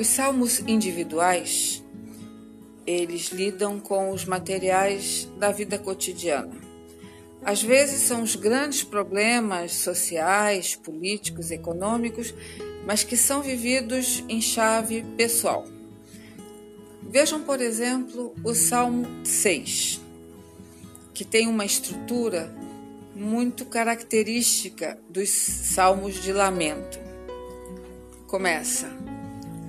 Os salmos individuais, eles lidam com os materiais da vida cotidiana. Às vezes são os grandes problemas sociais, políticos, econômicos, mas que são vividos em chave pessoal. Vejam, por exemplo, o Salmo 6, que tem uma estrutura muito característica dos salmos de lamento. Começa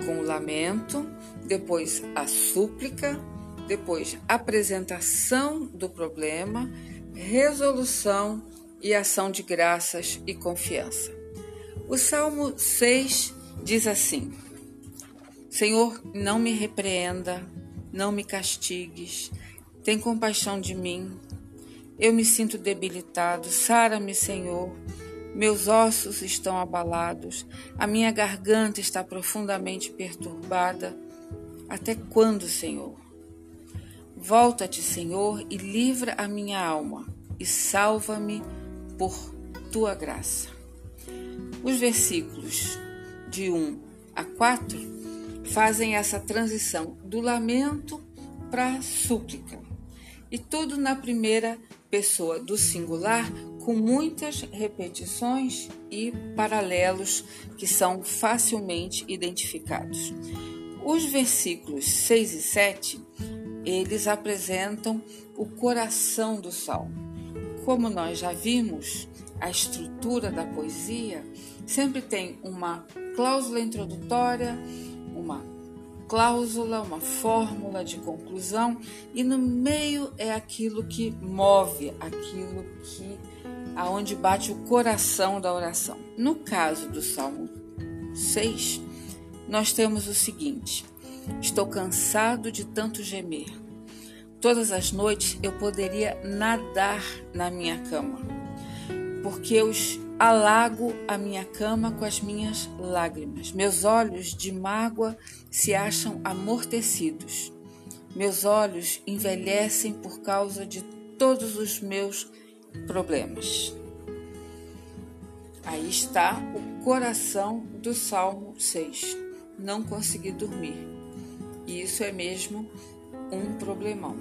com o lamento, depois a súplica, depois apresentação do problema, resolução e ação de graças e confiança. O Salmo 6 diz assim: Senhor, não me repreenda, não me castigues, tem compaixão de mim. Eu me sinto debilitado, sara-me, Senhor. Meus ossos estão abalados, a minha garganta está profundamente perturbada. Até quando, Senhor? Volta-te, Senhor, e livra a minha alma, e salva-me por tua graça. Os versículos de 1 a 4 fazem essa transição do lamento para a súplica, e tudo na primeira pessoa do singular com muitas repetições e paralelos que são facilmente identificados. Os versículos 6 e 7, eles apresentam o coração do salmo. Como nós já vimos, a estrutura da poesia sempre tem uma cláusula introdutória, uma cláusula, uma fórmula de conclusão e no meio é aquilo que move, aquilo que aonde bate o coração da oração. No caso do Salmo 6, nós temos o seguinte: Estou cansado de tanto gemer. Todas as noites eu poderia nadar na minha cama, porque eu alago a minha cama com as minhas lágrimas. Meus olhos de mágoa se acham amortecidos. Meus olhos envelhecem por causa de todos os meus problemas. Aí está o coração do Salmo 6. Não consegui dormir. E isso é mesmo um problemão.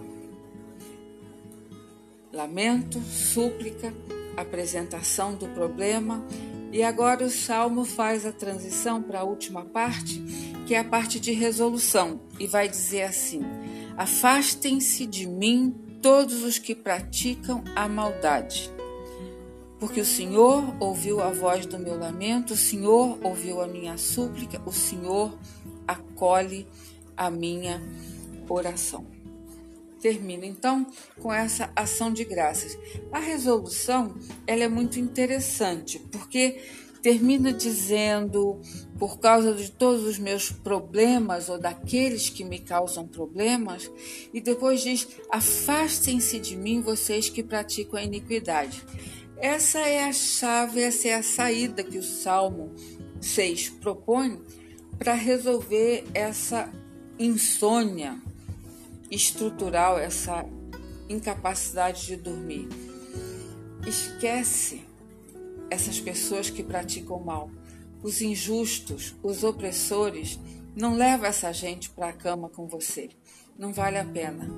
Lamento, súplica, apresentação do problema. E agora o salmo faz a transição para a última parte, que é a parte de resolução, e vai dizer assim: Afastem-se de mim todos os que praticam a maldade. Porque o Senhor ouviu a voz do meu lamento, o Senhor ouviu a minha súplica, o Senhor acolhe a minha oração termina então com essa ação de graças. A resolução ela é muito interessante porque termina dizendo por causa de todos os meus problemas ou daqueles que me causam problemas e depois diz afastem-se de mim vocês que praticam a iniquidade. Essa é a chave, essa é a saída que o Salmo 6 propõe para resolver essa insônia estrutural, essa incapacidade de dormir. Esquece essas pessoas que praticam mal. Os injustos, os opressores, não leva essa gente para a cama com você. Não vale a pena.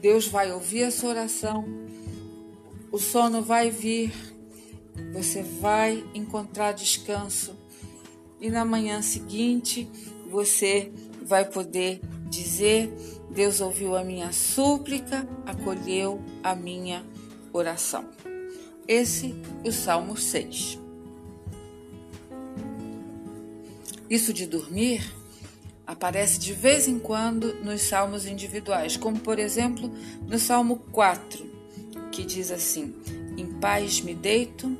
Deus vai ouvir a sua oração, o sono vai vir, você vai encontrar descanso e na manhã seguinte você vai poder dizer: Deus ouviu a minha súplica, acolheu a minha oração. Esse é o Salmo 6. Isso de dormir aparece de vez em quando nos salmos individuais, como por exemplo no Salmo 4, que diz assim: Em paz me deito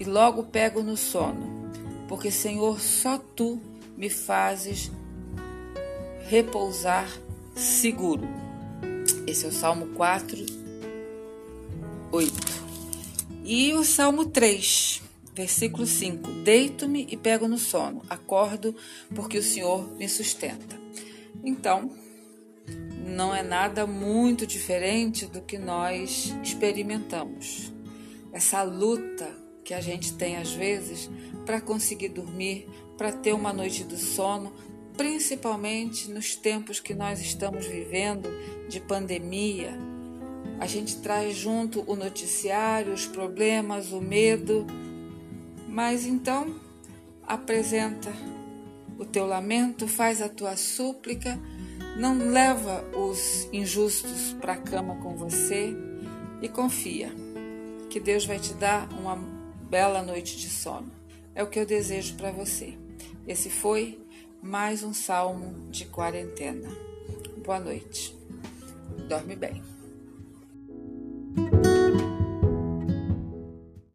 e logo pego no sono, porque Senhor, só tu me fazes repousar seguro. Esse é o Salmo 4, 8. E o Salmo 3, versículo 5: Deito-me e pego no sono, acordo porque o Senhor me sustenta. Então, não é nada muito diferente do que nós experimentamos. Essa luta que a gente tem às vezes para conseguir dormir, para ter uma noite do sono, principalmente nos tempos que nós estamos vivendo de pandemia. A gente traz junto o noticiário, os problemas, o medo, mas então apresenta o teu lamento, faz a tua súplica, não leva os injustos para a cama com você e confia que Deus vai te dar uma bela noite de sono. É o que eu desejo para você. Esse foi mais um salmo de quarentena. Boa noite. Dorme bem.